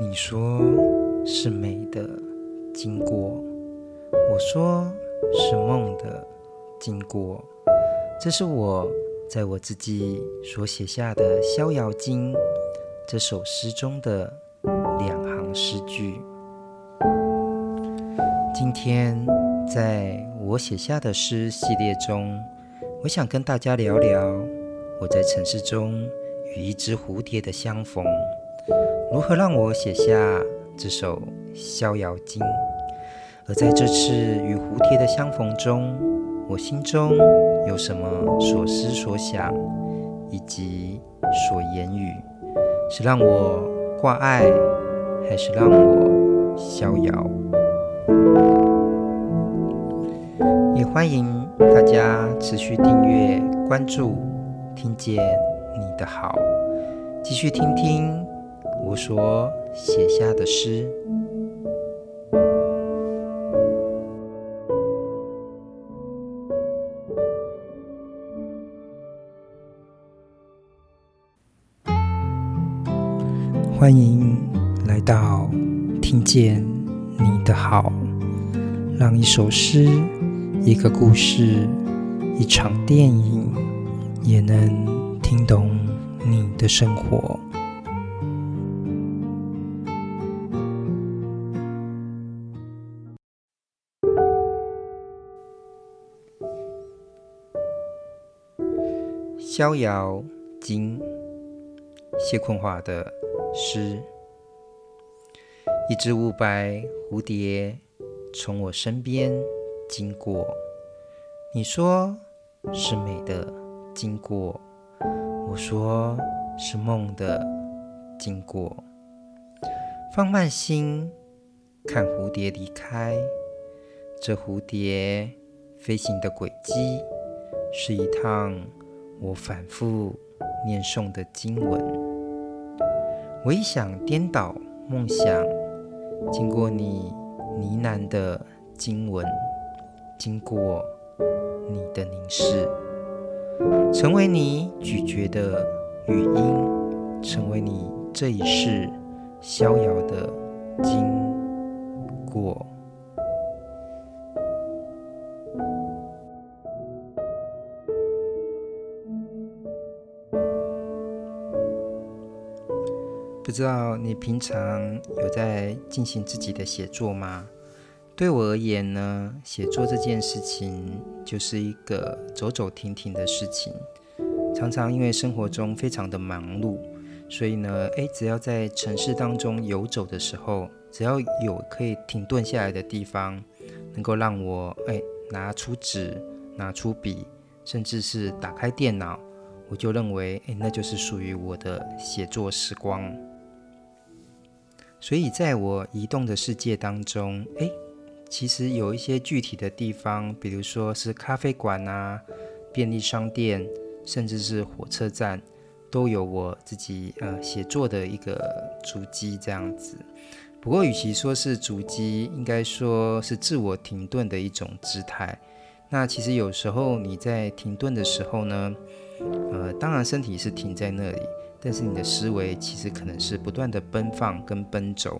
你说是美的经过，我说是梦的经过。这是我在我自己所写下的《逍遥经》这首诗中的两行诗句。今天在我写下的诗系列中，我想跟大家聊聊我在尘世中与一只蝴蝶的相逢。如何让我写下这首《逍遥经》？而在这次与蝴蝶的相逢中，我心中有什么所思所想，以及所言语？是让我挂碍，还是让我逍遥？也欢迎大家持续订阅、关注，听见你的好，继续听听。我所写下的诗，欢迎来到听见你的好，让一首诗、一个故事、一场电影，也能听懂你的生活。《逍遥经》谢坤华的诗：一只雾白蝴蝶从我身边经过，你说是美的经过，我说是梦的经过。放慢心，看蝴蝶离开，这蝴蝶飞行的轨迹是一趟。我反复念诵的经文，我一想颠倒梦想，经过你呢喃的经文，经过你的凝视，成为你咀嚼的语音，成为你这一世逍遥的经过。知道你平常有在进行自己的写作吗？对我而言呢，写作这件事情就是一个走走停停的事情。常常因为生活中非常的忙碌，所以呢，诶，只要在城市当中游走的时候，只要有可以停顿下来的地方，能够让我诶拿出纸、拿出笔，甚至是打开电脑，我就认为诶，那就是属于我的写作时光。所以，在我移动的世界当中，诶，其实有一些具体的地方，比如说是咖啡馆啊、便利商店，甚至是火车站，都有我自己呃写作的一个足迹这样子。不过，与其说是足迹，应该说是自我停顿的一种姿态。那其实有时候你在停顿的时候呢，呃，当然身体是停在那里。但是你的思维其实可能是不断的奔放跟奔走，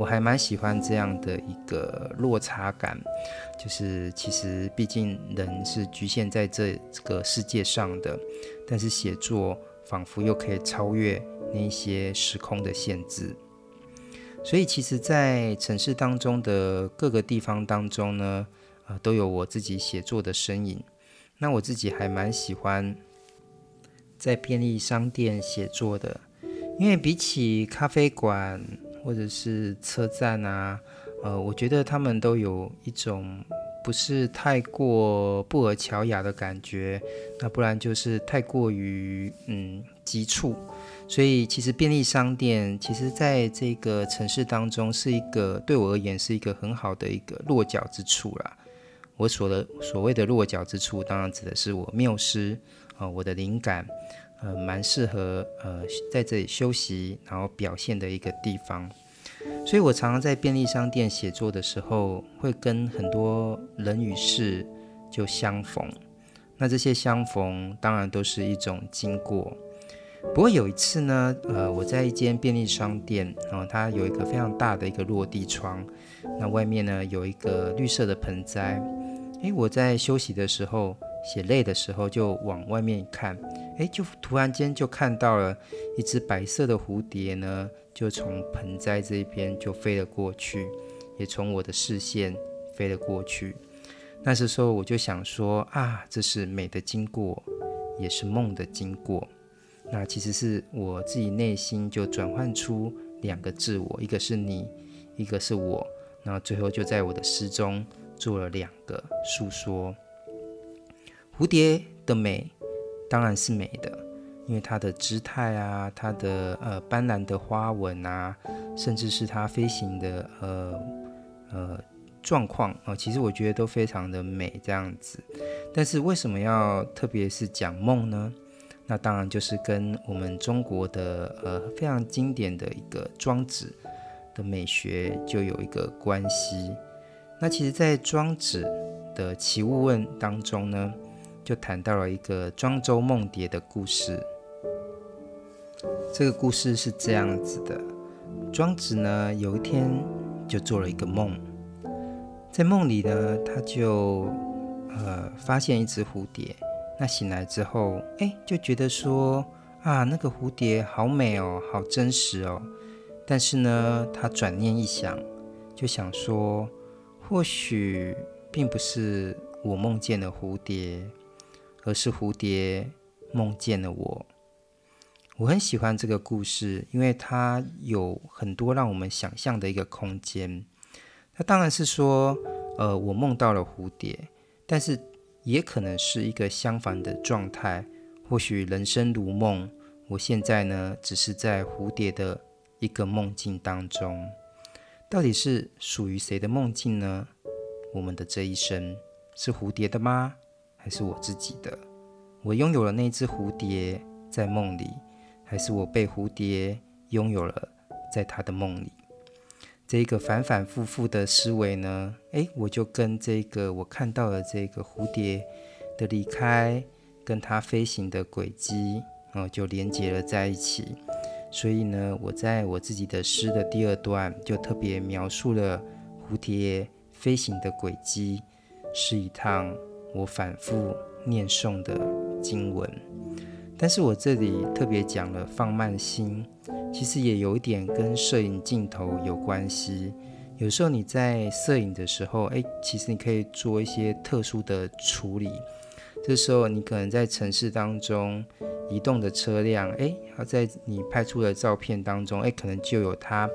我还蛮喜欢这样的一个落差感，就是其实毕竟人是局限在这个世界上的，但是写作仿佛又可以超越那些时空的限制，所以其实，在城市当中的各个地方当中呢，呃，都有我自己写作的身影，那我自己还蛮喜欢。在便利商店写作的，因为比起咖啡馆或者是车站啊，呃，我觉得他们都有一种不是太过布尔乔亚的感觉，那不然就是太过于嗯急促，所以其实便利商店其实在这个城市当中是一个对我而言是一个很好的一个落脚之处啦。我所的所谓的落脚之处，当然指的是我缪斯。呃，我的灵感，呃，蛮适合呃在这里休息，然后表现的一个地方。所以我常常在便利商店写作的时候，会跟很多人与事就相逢。那这些相逢，当然都是一种经过。不过有一次呢，呃，我在一间便利商店，然后，它有一个非常大的一个落地窗，那外面呢有一个绿色的盆栽。诶，我在休息的时候，写累的时候，就往外面看，诶，就突然间就看到了一只白色的蝴蝶呢，就从盆栽这边就飞了过去，也从我的视线飞了过去。那时候我就想说啊，这是美的经过，也是梦的经过。那其实是我自己内心就转换出两个自我，一个是你，一个是我。那最后就在我的诗中做了两个诉说。蝴蝶的美当然是美的，因为它的姿态啊，它的呃斑斓的花纹啊，甚至是它飞行的呃呃状况啊，其实我觉得都非常的美这样子。但是为什么要特别是讲梦呢？那当然就是跟我们中国的呃非常经典的一个庄子的美学就有一个关系。那其实，在庄子的《齐物问》当中呢，就谈到了一个庄周梦蝶的故事。这个故事是这样子的：庄子呢有一天就做了一个梦，在梦里呢，他就呃发现一只蝴蝶。那醒来之后，哎，就觉得说啊，那个蝴蝶好美哦，好真实哦。但是呢，他转念一想，就想说，或许并不是我梦见了蝴蝶，而是蝴蝶梦见了我。我很喜欢这个故事，因为它有很多让我们想象的一个空间。那当然是说，呃，我梦到了蝴蝶，但是。也可能是一个相反的状态，或许人生如梦，我现在呢，只是在蝴蝶的一个梦境当中。到底是属于谁的梦境呢？我们的这一生是蝴蝶的吗？还是我自己的？我拥有了那只蝴蝶在梦里，还是我被蝴蝶拥有了在他的梦里？这个反反复复的思维呢，诶，我就跟这个我看到的这个蝴蝶的离开，跟它飞行的轨迹，哦，就连接了在一起。所以呢，我在我自己的诗的第二段就特别描述了蝴蝶飞行的轨迹，是一趟我反复念诵的经文。但是我这里特别讲了放慢心。其实也有一点跟摄影镜头有关系。有时候你在摄影的时候，哎，其实你可以做一些特殊的处理。这时候你可能在城市当中移动的车辆，哎，好在你拍出的照片当中，哎，可能就有它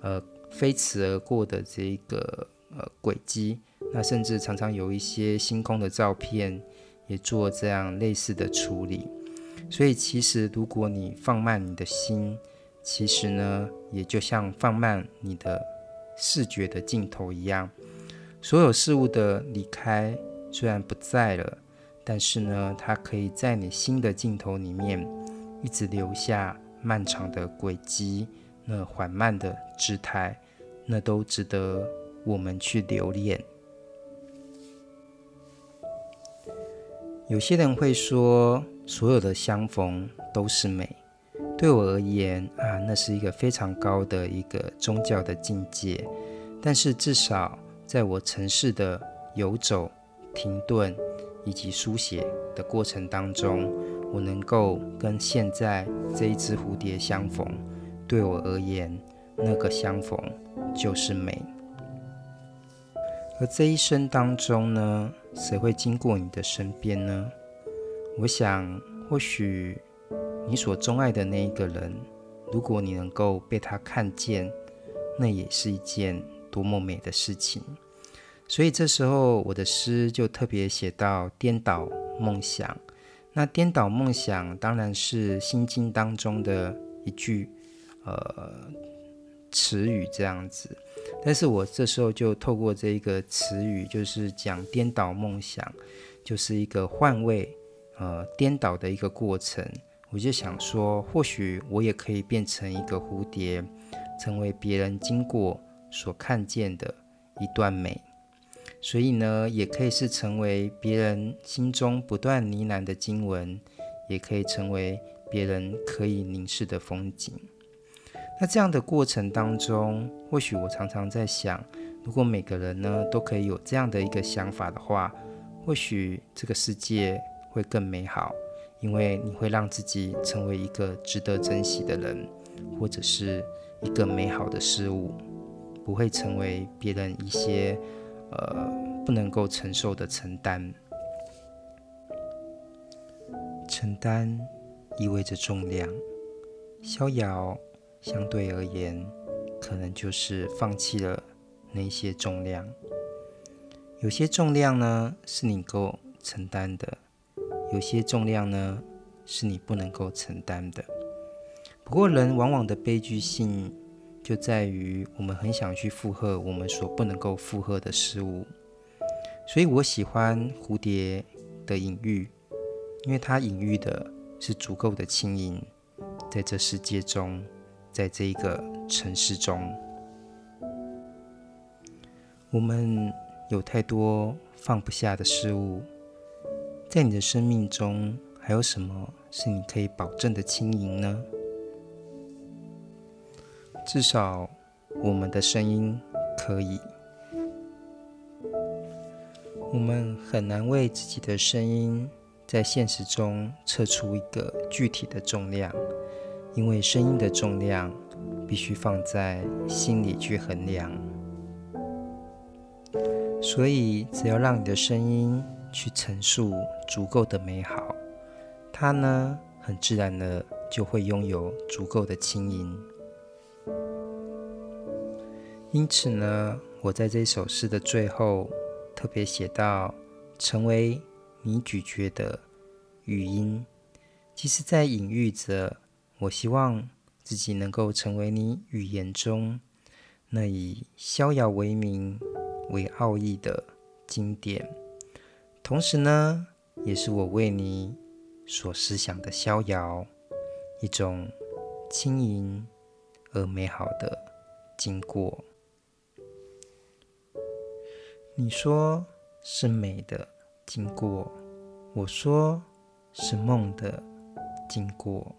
呃飞驰而过的这个呃轨迹。那甚至常常有一些星空的照片也做这样类似的处理。所以其实如果你放慢你的心，其实呢，也就像放慢你的视觉的镜头一样，所有事物的离开虽然不在了，但是呢，它可以在你新的镜头里面一直留下漫长的轨迹，那缓慢的姿态，那都值得我们去留恋。有些人会说，所有的相逢都是美。对我而言啊，那是一个非常高的一个宗教的境界。但是至少在我城市的游走、停顿以及书写的过程当中，我能够跟现在这一只蝴蝶相逢。对我而言，那个相逢就是美。而这一生当中呢，谁会经过你的身边呢？我想，或许。你所钟爱的那一个人，如果你能够被他看见，那也是一件多么美的事情。所以这时候我的诗就特别写到颠倒梦想。那颠倒梦想当然是《心经》当中的一句呃词语这样子，但是我这时候就透过这一个词语，就是讲颠倒梦想，就是一个换位呃颠倒的一个过程。我就想说，或许我也可以变成一个蝴蝶，成为别人经过所看见的一段美。所以呢，也可以是成为别人心中不断呢喃的经文，也可以成为别人可以凝视的风景。那这样的过程当中，或许我常常在想，如果每个人呢都可以有这样的一个想法的话，或许这个世界会更美好，因为你会让自己成为一个值得珍惜的人，或者是一个美好的事物，不会成为别人一些呃不能够承受的承担。承担意味着重量，逍遥。相对而言，可能就是放弃了那些重量。有些重量呢，是你够承担的；有些重量呢，是你不能够承担的。不过，人往往的悲剧性就在于，我们很想去负荷我们所不能够负荷的事物。所以我喜欢蝴蝶的隐喻，因为它隐喻的是足够的轻盈，在这世界中。在这一个城市中，我们有太多放不下的事物。在你的生命中，还有什么是你可以保证的轻盈呢？至少，我们的声音可以。我们很难为自己的声音在现实中测出一个具体的重量。因为声音的重量必须放在心里去衡量，所以只要让你的声音去陈述足够的美好，它呢很自然的就会拥有足够的轻盈。因此呢，我在这首诗的最后特别写到：成为你咀嚼的语音，其实在隐喻着。我希望自己能够成为你语言中那以逍遥为名为奥义的经典，同时呢，也是我为你所思想的逍遥，一种轻盈而美好的经过。你说是美的经过，我说是梦的经过。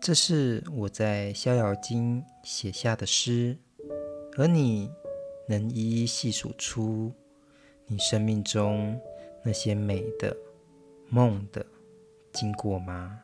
这是我在《逍遥津》写下的诗，而你能一一细数出你生命中那些美的梦的经过吗？